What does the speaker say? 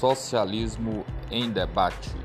Socialismo em Debate.